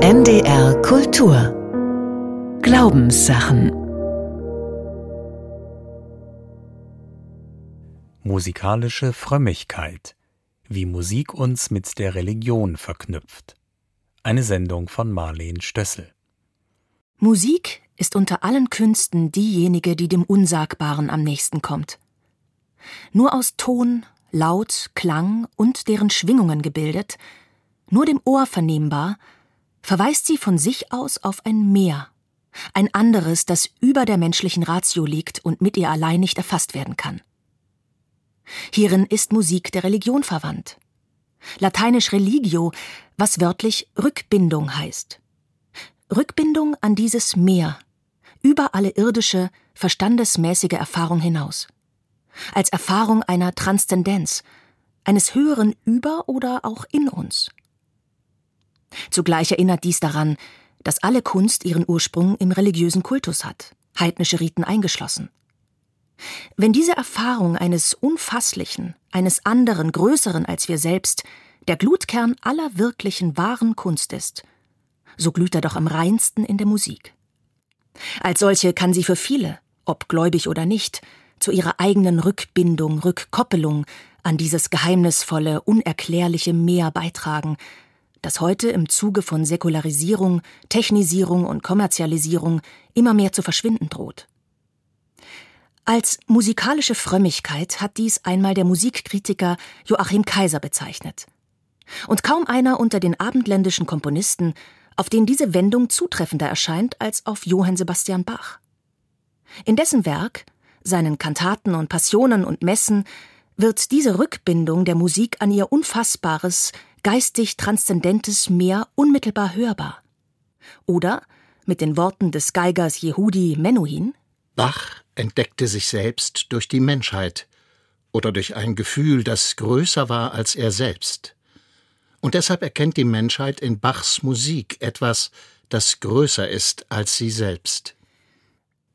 NDR Kultur Glaubenssachen Musikalische Frömmigkeit Wie Musik uns mit der Religion verknüpft. Eine Sendung von Marleen Stössel. Musik ist unter allen Künsten diejenige, die dem Unsagbaren am nächsten kommt. Nur aus Ton, Laut, Klang und deren Schwingungen gebildet, nur dem Ohr vernehmbar, verweist sie von sich aus auf ein Meer, ein anderes, das über der menschlichen Ratio liegt und mit ihr allein nicht erfasst werden kann. Hierin ist Musik der Religion verwandt. Lateinisch religio, was wörtlich Rückbindung heißt. Rückbindung an dieses Meer, über alle irdische, verstandesmäßige Erfahrung hinaus. Als Erfahrung einer Transzendenz, eines höheren über oder auch in uns. Zugleich erinnert dies daran, dass alle Kunst ihren Ursprung im religiösen Kultus hat, heidnische Riten eingeschlossen. Wenn diese Erfahrung eines Unfasslichen, eines anderen, Größeren als wir selbst, der Glutkern aller wirklichen, wahren Kunst ist, so glüht er doch am reinsten in der Musik. Als solche kann sie für viele, ob gläubig oder nicht, zu ihrer eigenen Rückbindung, Rückkoppelung an dieses geheimnisvolle, unerklärliche Meer beitragen, das heute im Zuge von Säkularisierung, Technisierung und Kommerzialisierung immer mehr zu verschwinden droht. Als musikalische Frömmigkeit hat dies einmal der Musikkritiker Joachim Kaiser bezeichnet. Und kaum einer unter den abendländischen Komponisten, auf den diese Wendung zutreffender erscheint als auf Johann Sebastian Bach. In dessen Werk, seinen Kantaten und Passionen und Messen, wird diese Rückbindung der Musik an ihr unfassbares, geistig transzendentes Meer unmittelbar hörbar. Oder, mit den Worten des Geigers Yehudi Menuhin, Bach entdeckte sich selbst durch die Menschheit oder durch ein Gefühl, das größer war als er selbst. Und deshalb erkennt die Menschheit in Bachs Musik etwas, das größer ist als sie selbst.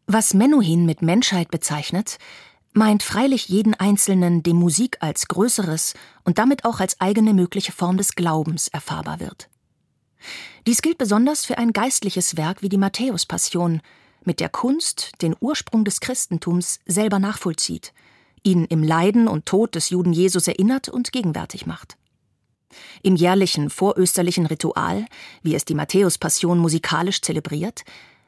Was Menuhin mit Menschheit bezeichnet, meint freilich jeden Einzelnen, dem Musik als größeres und damit auch als eigene mögliche Form des Glaubens erfahrbar wird. Dies gilt besonders für ein geistliches Werk wie die Matthäus-Passion, mit der Kunst den Ursprung des Christentums selber nachvollzieht, ihn im Leiden und Tod des Juden Jesus erinnert und gegenwärtig macht. Im jährlichen vorösterlichen Ritual, wie es die Matthäus-Passion musikalisch zelebriert,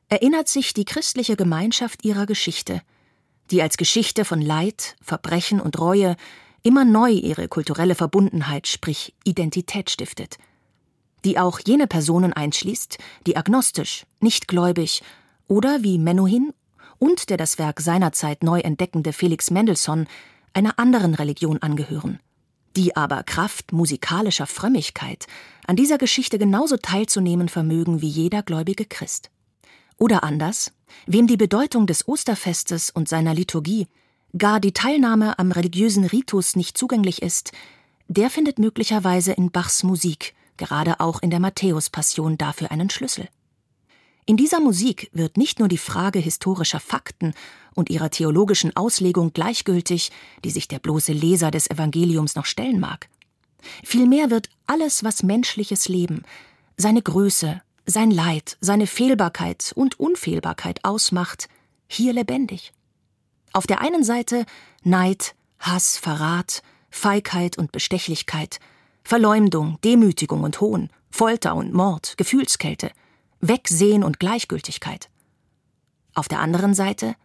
erinnert sich die christliche Gemeinschaft ihrer Geschichte, die als Geschichte von Leid, Verbrechen und Reue immer neu ihre kulturelle Verbundenheit, sprich Identität stiftet, die auch jene Personen einschließt, die agnostisch, nicht gläubig oder wie Menuhin und der das Werk seinerzeit neu entdeckende Felix Mendelssohn einer anderen Religion angehören, die aber Kraft musikalischer Frömmigkeit an dieser Geschichte genauso teilzunehmen vermögen wie jeder gläubige Christ. Oder anders, wem die Bedeutung des Osterfestes und seiner Liturgie, gar die Teilnahme am religiösen Ritus nicht zugänglich ist, der findet möglicherweise in Bachs Musik, gerade auch in der Matthäus-Passion, dafür einen Schlüssel. In dieser Musik wird nicht nur die Frage historischer Fakten und ihrer theologischen Auslegung gleichgültig, die sich der bloße Leser des Evangeliums noch stellen mag. Vielmehr wird alles, was menschliches Leben, seine Größe, sein Leid, seine Fehlbarkeit und Unfehlbarkeit ausmacht, hier lebendig. Auf der einen Seite Neid, Hass, Verrat, Feigheit und Bestechlichkeit, Verleumdung, Demütigung und Hohn, Folter und Mord, Gefühlskälte – Wegsehen und Gleichgültigkeit. Auf der anderen Seite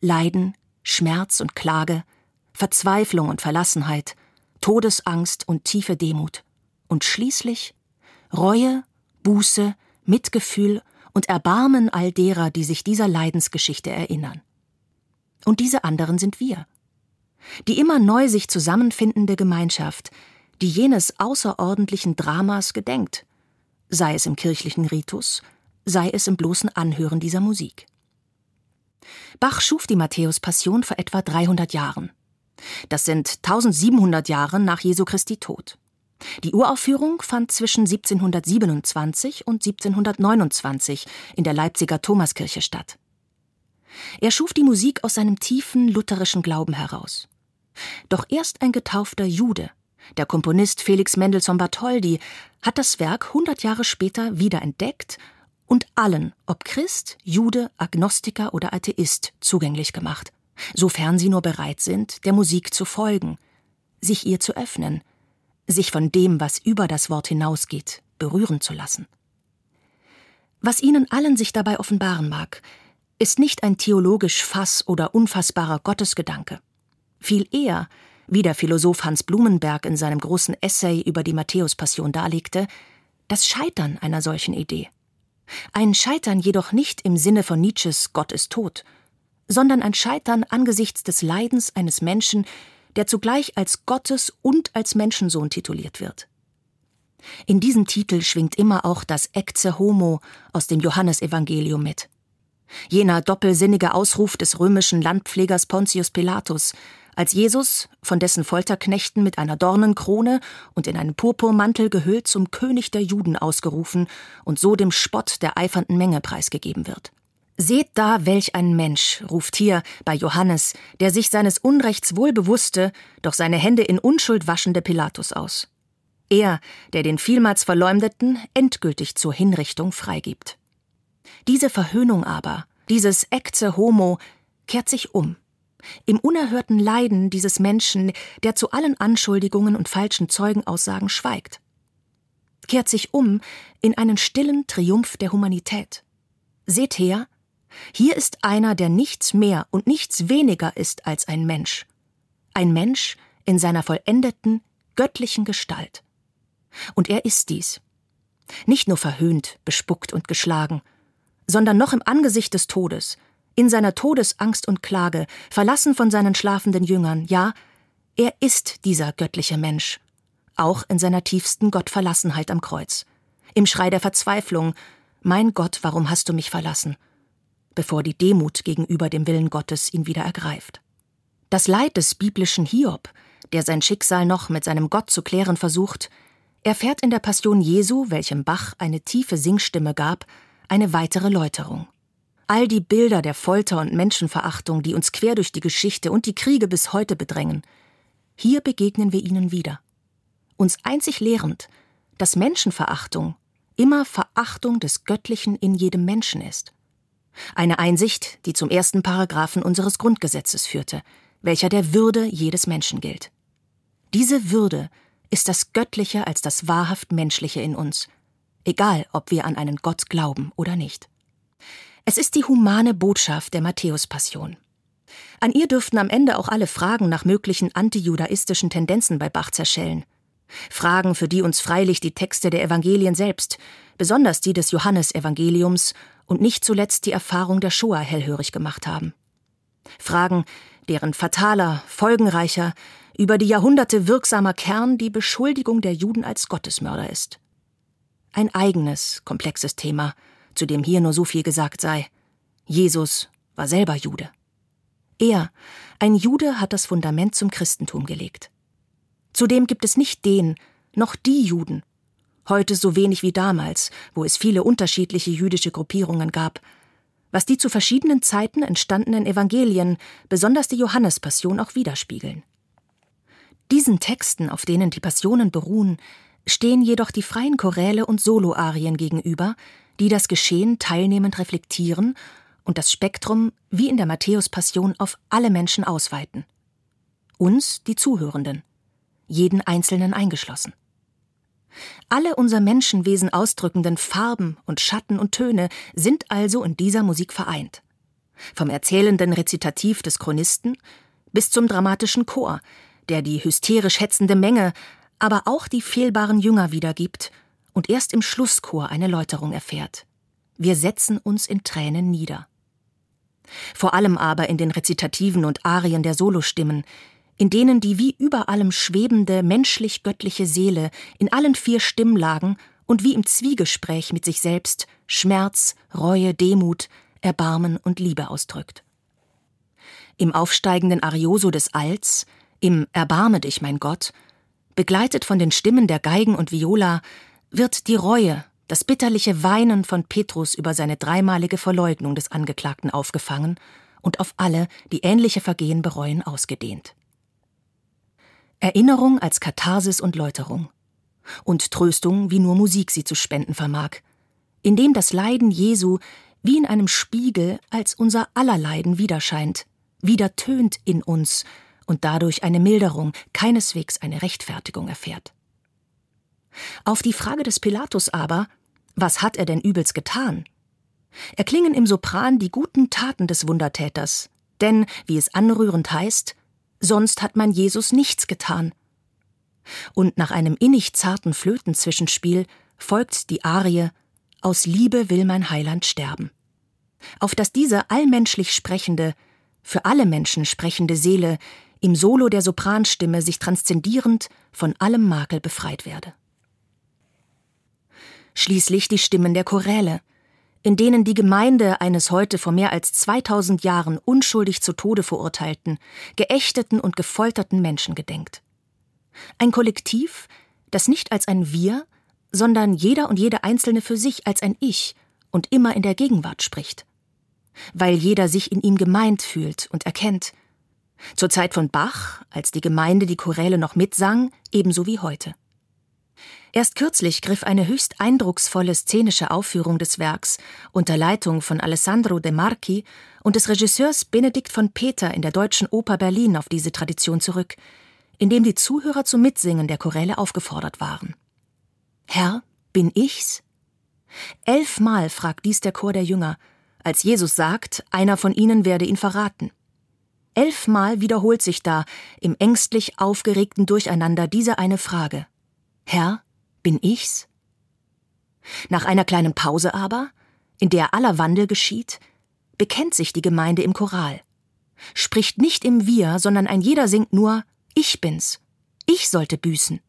Leiden, Schmerz und Klage, Verzweiflung und Verlassenheit, Todesangst und tiefe Demut. Und schließlich Reue, Buße, Mitgefühl und Erbarmen all derer, die sich dieser Leidensgeschichte erinnern. Und diese anderen sind wir. Die immer neu sich zusammenfindende Gemeinschaft, die jenes außerordentlichen Dramas gedenkt sei es im kirchlichen Ritus, sei es im bloßen Anhören dieser Musik. Bach schuf die Matthäus-Passion vor etwa 300 Jahren. Das sind 1700 Jahre nach Jesu Christi Tod. Die Uraufführung fand zwischen 1727 und 1729 in der Leipziger Thomaskirche statt. Er schuf die Musik aus seinem tiefen lutherischen Glauben heraus. Doch erst ein getaufter Jude Der Komponist Felix Mendelssohn Bartholdy hat das Werk hundert Jahre später wiederentdeckt und allen, ob Christ, Jude, Agnostiker oder Atheist, zugänglich gemacht, sofern sie nur bereit sind, der Musik zu folgen, sich ihr zu öffnen, sich von dem, was über das Wort hinausgeht, berühren zu lassen. Was ihnen allen sich dabei offenbaren mag, ist nicht ein theologisch fass- oder unfassbarer Gottesgedanke. Viel eher, wie der Philosoph Hans Blumenberg in seinem großen Essay über die Matthäus-Passion darlegte, das Scheitern einer solchen Idee. Ein Scheitern jedoch nicht im Sinne von Nietzsches Gott ist tot, sondern ein Scheitern angesichts des Leidens eines Menschen, der zugleich als Gottes und als Menschensohn tituliert wird. In diesem Titel schwingt immer auch das Ecce Homo aus dem Johannesevangelium mit. Jener doppelsinnige Ausruf des römischen Landpflegers Pontius Pilatus, als Jesus, von dessen Folterknechten mit einer Dornenkrone und in einen Purpurmantel gehüllt zum König der Juden ausgerufen und so dem Spott der eifernden Menge preisgegeben wird. Seht da, welch ein Mensch, ruft hier bei Johannes, der sich seines Unrechts wohl bewusste, doch seine Hände in Unschuld waschende Pilatus aus. Er, der den vielmals Verleumdeten endgültig zur Hinrichtung freigibt. Diese Verhöhnung aber, dieses Ecce Homo, kehrt sich um im unerhörten Leiden dieses Menschen, der zu allen Anschuldigungen und falschen Zeugenaussagen schweigt. Kehrt sich um in einen stillen Triumph der Humanität. Seht her, hier ist einer, der nichts mehr und nichts weniger ist als ein Mensch. Ein Mensch in seiner vollendeten, göttlichen Gestalt. Und er ist dies. Nicht nur verhöhnt, bespuckt und geschlagen, sondern noch im Angesicht des Todes, in seiner Todesangst und Klage, verlassen von seinen schlafenden Jüngern, ja, er ist dieser göttliche Mensch, auch in seiner tiefsten Gottverlassenheit am Kreuz, im Schrei der Verzweiflung, Mein Gott, warum hast du mich verlassen? Bevor die Demut gegenüber dem Willen Gottes ihn wieder ergreift. Das Leid des biblischen Hiob, der sein Schicksal noch mit seinem Gott zu klären versucht, erfährt in der Passion Jesu, welchem Bach eine tiefe Singstimme gab, eine weitere Läuterung. All die Bilder der Folter und Menschenverachtung, die uns quer durch die Geschichte und die Kriege bis heute bedrängen, hier begegnen wir ihnen wieder. Uns einzig lehrend, dass Menschenverachtung immer Verachtung des Göttlichen in jedem Menschen ist. Eine Einsicht, die zum ersten Paragraphen unseres Grundgesetzes führte, welcher der Würde jedes Menschen gilt. Diese Würde ist das Göttliche als das wahrhaft Menschliche in uns, egal ob wir an einen Gott glauben oder nicht. Es ist die humane Botschaft der Matthäus-Passion. An ihr dürften am Ende auch alle Fragen nach möglichen antijudaistischen Tendenzen bei Bach zerschellen. Fragen, für die uns freilich die Texte der Evangelien selbst, besonders die des Johannesevangeliums und nicht zuletzt die Erfahrung der Shoah hellhörig gemacht haben. Fragen, deren fataler, folgenreicher, über die Jahrhunderte wirksamer Kern die Beschuldigung der Juden als Gottesmörder ist. Ein eigenes, komplexes Thema, zu dem hier nur so viel gesagt sei. Jesus war selber Jude. Er, ein Jude, hat das Fundament zum Christentum gelegt. Zudem gibt es nicht den, noch die Juden, heute so wenig wie damals, wo es viele unterschiedliche jüdische Gruppierungen gab, was die zu verschiedenen Zeiten entstandenen Evangelien, besonders die Johannespassion, auch widerspiegeln. Diesen Texten, auf denen die Passionen beruhen, stehen jedoch die freien Choräle und Soloarien gegenüber, die das Geschehen teilnehmend reflektieren und das Spektrum wie in der Matthäus-Passion auf alle Menschen ausweiten. Uns, die Zuhörenden, jeden Einzelnen eingeschlossen. Alle unser Menschenwesen ausdrückenden Farben und Schatten und Töne sind also in dieser Musik vereint. Vom erzählenden Rezitativ des Chronisten bis zum dramatischen Chor, der die hysterisch hetzende Menge, aber auch die fehlbaren Jünger wiedergibt und erst im Schlusschor eine Läuterung erfährt. Wir setzen uns in Tränen nieder. Vor allem aber in den Rezitativen und Arien der Solostimmen, in denen die wie über allem schwebende menschlich-göttliche Seele in allen vier Stimmlagen und wie im Zwiegespräch mit sich selbst Schmerz, Reue, Demut, Erbarmen und Liebe ausdrückt. Im aufsteigenden Arioso des Alts, im Erbarme dich, mein Gott, begleitet von den Stimmen der Geigen und Viola, wird die Reue, das bitterliche Weinen von Petrus über seine dreimalige Verleugnung des Angeklagten aufgefangen und auf alle, die ähnliche Vergehen bereuen, ausgedehnt. Erinnerung als Katharsis und Läuterung. Und Tröstung, wie nur Musik sie zu spenden vermag. Indem das Leiden Jesu wie in einem Spiegel als unser aller Leiden widerscheint, wieder tönt in uns und dadurch eine Milderung, keineswegs eine Rechtfertigung erfährt. Auf die Frage des Pilatus aber, was hat er denn übels getan? Erklingen im Sopran die guten Taten des Wundertäters, denn, wie es anrührend heißt, sonst hat man Jesus nichts getan. Und nach einem innig zarten Flötenzwischenspiel folgt die Arie Aus Liebe will mein Heiland sterben. Auf dass diese allmenschlich sprechende, für alle Menschen sprechende Seele im Solo der Sopranstimme sich transzendierend von allem Makel befreit werde. Schließlich die Stimmen der Choräle, in denen die Gemeinde eines heute vor mehr als 2000 Jahren unschuldig zu Tode verurteilten, geächteten und gefolterten Menschen gedenkt. Ein Kollektiv, das nicht als ein Wir, sondern jeder und jede Einzelne für sich als ein Ich und immer in der Gegenwart spricht. Weil jeder sich in ihm gemeint fühlt und erkennt. Zur Zeit von Bach, als die Gemeinde die Choräle noch mitsang, ebenso wie heute. Erst kürzlich griff eine höchst eindrucksvolle szenische Aufführung des Werks unter Leitung von Alessandro De Marchi und des Regisseurs Benedikt von Peter in der Deutschen Oper Berlin auf diese Tradition zurück, indem die Zuhörer zum Mitsingen der Choräle aufgefordert waren. Herr, bin ich's? Elfmal fragt dies der Chor der Jünger, als Jesus sagt, einer von ihnen werde ihn verraten. Elfmal wiederholt sich da im ängstlich aufgeregten Durcheinander diese eine Frage. Herr, bin ich's? Nach einer kleinen Pause aber, in der aller Wandel geschieht, bekennt sich die Gemeinde im Choral, spricht nicht im Wir, sondern ein jeder singt nur Ich bin's, ich sollte büßen.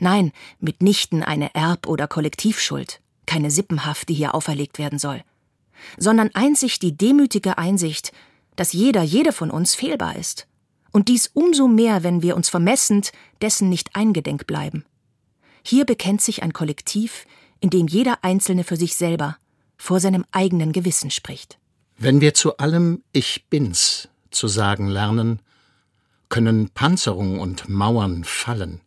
Nein, mitnichten eine Erb- oder Kollektivschuld, keine Sippenhaft, die hier auferlegt werden soll, sondern einzig die demütige Einsicht, dass jeder, jede von uns fehlbar ist. Und dies umso mehr, wenn wir uns vermessend dessen nicht eingedenk bleiben. Hier bekennt sich ein Kollektiv, in dem jeder Einzelne für sich selber, vor seinem eigenen Gewissen spricht. Wenn wir zu allem Ich bin's zu sagen lernen, können Panzerung und Mauern fallen,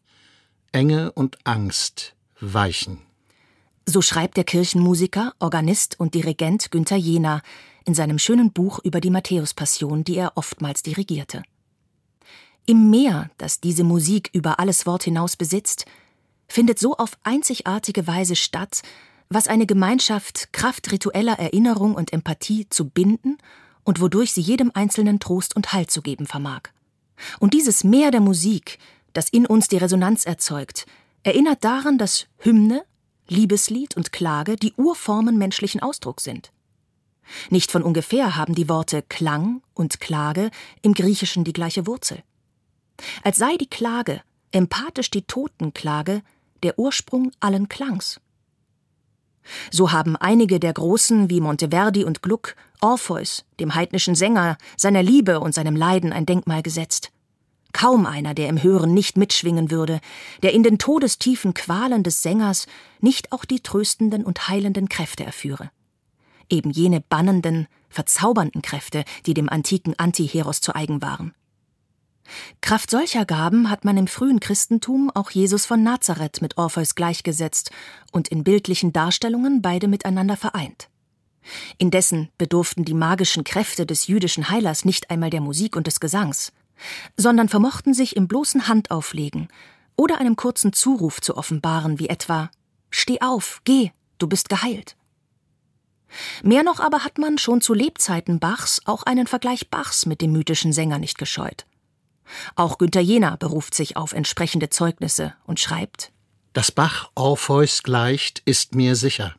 Enge und Angst weichen. So schreibt der Kirchenmusiker, Organist und Dirigent Günther Jena in seinem schönen Buch über die Matthäuspassion, die er oftmals dirigierte. Im Meer, das diese Musik über alles Wort hinaus besitzt, findet so auf einzigartige Weise statt, was eine Gemeinschaft Kraft ritueller Erinnerung und Empathie zu binden und wodurch sie jedem Einzelnen Trost und Halt zu geben vermag. Und dieses Meer der Musik, das in uns die Resonanz erzeugt, erinnert daran, dass Hymne, Liebeslied und Klage die Urformen menschlichen Ausdrucks sind. Nicht von ungefähr haben die Worte Klang und Klage im Griechischen die gleiche Wurzel. Als sei die Klage, empathisch die Totenklage, der Ursprung allen Klangs. So haben einige der Großen wie Monteverdi und Gluck Orpheus, dem heidnischen Sänger, seiner Liebe und seinem Leiden ein Denkmal gesetzt. Kaum einer, der im Hören nicht mitschwingen würde, der in den todestiefen Qualen des Sängers nicht auch die tröstenden und heilenden Kräfte erführe. Eben jene bannenden, verzaubernden Kräfte, die dem antiken Antiheros zu eigen waren. Kraft solcher Gaben hat man im frühen Christentum auch Jesus von Nazareth mit Orpheus gleichgesetzt und in bildlichen Darstellungen beide miteinander vereint. Indessen bedurften die magischen Kräfte des jüdischen Heilers nicht einmal der Musik und des Gesangs, sondern vermochten sich im bloßen Handauflegen oder einem kurzen Zuruf zu offenbaren, wie etwa Steh auf, geh, du bist geheilt. Mehr noch aber hat man schon zu Lebzeiten Bachs auch einen Vergleich Bachs mit dem mythischen Sänger nicht gescheut. Auch Günther Jena beruft sich auf entsprechende Zeugnisse und schreibt Dass Bach Orpheus gleicht, ist mir sicher.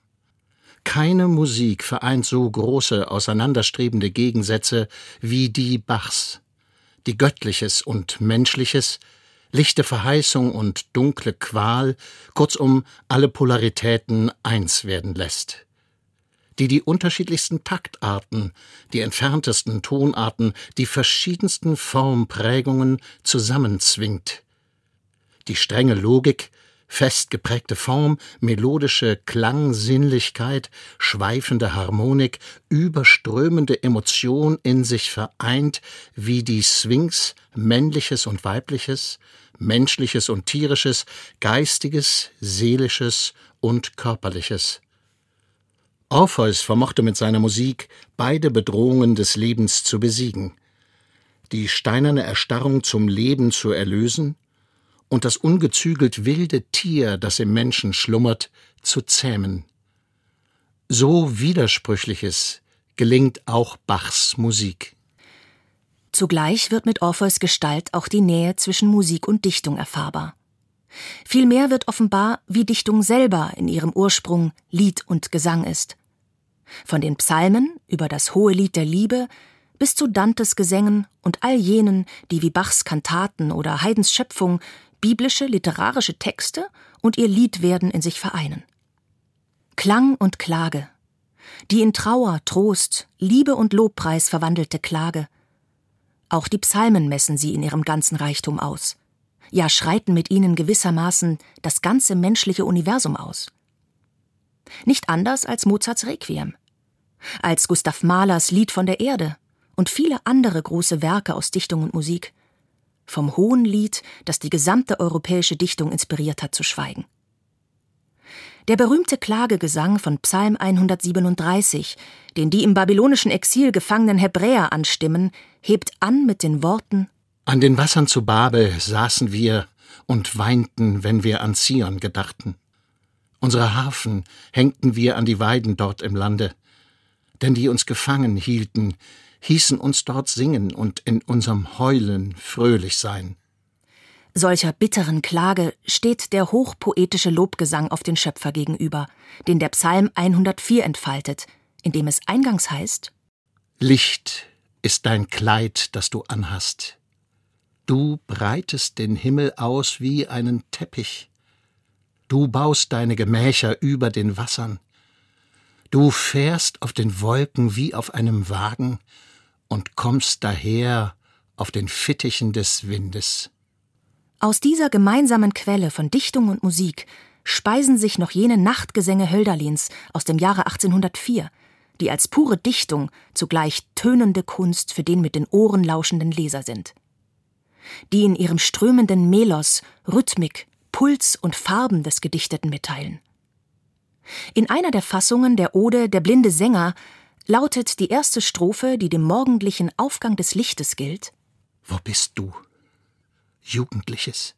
Keine Musik vereint so große, auseinanderstrebende Gegensätze wie die Bachs, die Göttliches und Menschliches, lichte Verheißung und dunkle Qual, kurzum alle Polaritäten eins werden lässt die die unterschiedlichsten Taktarten, die entferntesten Tonarten, die verschiedensten Formprägungen zusammenzwingt. Die strenge Logik fest geprägte Form, melodische Klangsinnlichkeit, schweifende Harmonik, überströmende Emotion in sich vereint, wie die Sphinx, männliches und weibliches, menschliches und tierisches, geistiges, seelisches und körperliches. Orpheus vermochte mit seiner Musik beide Bedrohungen des Lebens zu besiegen, die steinerne Erstarrung zum Leben zu erlösen und das ungezügelt wilde Tier, das im Menschen schlummert, zu zähmen. So Widersprüchliches gelingt auch Bachs Musik. Zugleich wird mit Orpheus Gestalt auch die Nähe zwischen Musik und Dichtung erfahrbar. Vielmehr wird offenbar, wie Dichtung selber in ihrem Ursprung Lied und Gesang ist. Von den Psalmen über das hohe Lied der Liebe bis zu Dantes Gesängen und all jenen, die wie Bachs Kantaten oder Haydns Schöpfung biblische literarische Texte und ihr Liedwerden in sich vereinen. Klang und Klage, die in Trauer, Trost, Liebe und Lobpreis verwandelte Klage. Auch die Psalmen messen sie in ihrem ganzen Reichtum aus. Ja, schreiten mit ihnen gewissermaßen das ganze menschliche Universum aus. Nicht anders als Mozarts Requiem, als Gustav Mahlers Lied von der Erde und viele andere große Werke aus Dichtung und Musik vom hohen Lied, das die gesamte europäische Dichtung inspiriert hat, zu schweigen. Der berühmte Klagegesang von Psalm 137, den die im babylonischen Exil gefangenen Hebräer anstimmen, hebt an mit den Worten An den Wassern zu Babel saßen wir und weinten, wenn wir an Zion gedachten. Unsere Harfen hängten wir an die Weiden dort im Lande, denn die uns gefangen hielten, hießen uns dort singen und in unserem Heulen fröhlich sein. Solcher bitteren Klage steht der hochpoetische Lobgesang auf den Schöpfer gegenüber, den der Psalm 104 entfaltet, in dem es eingangs heißt Licht ist dein Kleid, das du anhast. Du breitest den Himmel aus wie einen Teppich. Du baust deine Gemächer über den Wassern. Du fährst auf den Wolken wie auf einem Wagen und kommst daher auf den Fittichen des Windes. Aus dieser gemeinsamen Quelle von Dichtung und Musik speisen sich noch jene Nachtgesänge Hölderlins aus dem Jahre 1804, die als pure Dichtung zugleich tönende Kunst für den mit den Ohren lauschenden Leser sind. Die in ihrem strömenden Melos Rhythmik, Puls und Farben des Gedichteten mitteilen. In einer der Fassungen der Ode Der blinde Sänger lautet die erste Strophe, die dem morgendlichen Aufgang des Lichtes gilt. Wo bist du, Jugendliches,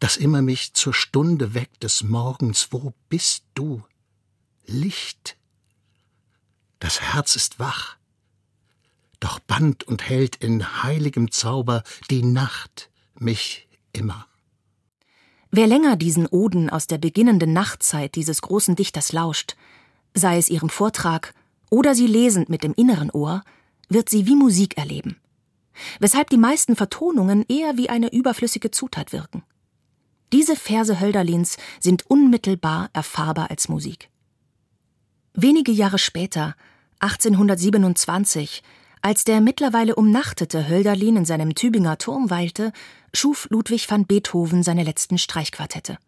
das immer mich zur Stunde weckt des Morgens, wo bist du, Licht? Das Herz ist wach, doch band und hält in heiligem Zauber die Nacht mich immer. Wer länger diesen Oden aus der beginnenden Nachtzeit dieses großen Dichters lauscht, sei es ihrem Vortrag oder sie lesend mit dem inneren Ohr, wird sie wie Musik erleben, weshalb die meisten Vertonungen eher wie eine überflüssige Zutat wirken. Diese Verse Hölderlins sind unmittelbar erfahrbar als Musik. Wenige Jahre später, 1827, als der mittlerweile umnachtete Hölderlin in seinem Tübinger Turm weilte, schuf Ludwig van Beethoven seine letzten Streichquartette.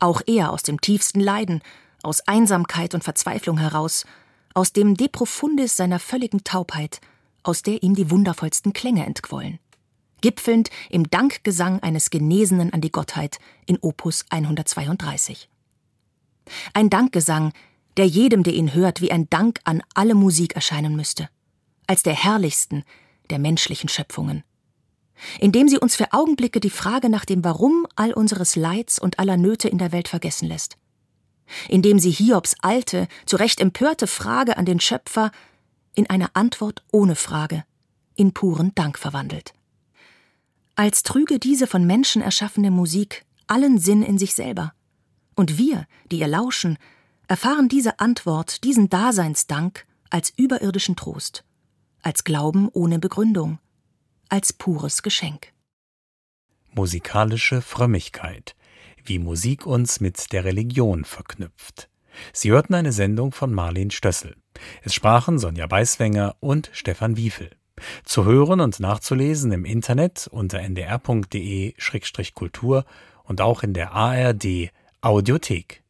Auch er aus dem tiefsten Leiden, aus Einsamkeit und Verzweiflung heraus, aus dem De Profundis seiner völligen Taubheit, aus der ihm die wundervollsten Klänge entquollen. Gipfelnd im Dankgesang eines Genesenen an die Gottheit in Opus 132. Ein Dankgesang, der jedem, der ihn hört, wie ein Dank an alle Musik erscheinen müsste, als der herrlichsten der menschlichen Schöpfungen. Indem sie uns für Augenblicke die Frage nach dem Warum all unseres Leids und aller Nöte in der Welt vergessen lässt indem sie Hiobs alte, zu Recht empörte Frage an den Schöpfer in eine Antwort ohne Frage, in puren Dank verwandelt. Als trüge diese von Menschen erschaffene Musik allen Sinn in sich selber. Und wir, die ihr lauschen, erfahren diese Antwort, diesen Daseinsdank als überirdischen Trost, als Glauben ohne Begründung, als pures Geschenk. Musikalische Frömmigkeit wie Musik uns mit der Religion verknüpft. Sie hörten eine Sendung von Marlene Stössel. Es sprachen Sonja Beiswenger und Stefan Wiefel. Zu hören und nachzulesen im Internet unter ndr.de-kultur und auch in der ARD Audiothek.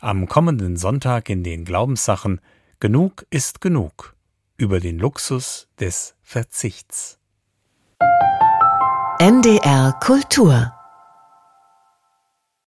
Am kommenden Sonntag in den Glaubenssachen Genug ist genug über den Luxus des Verzichts. NDR Kultur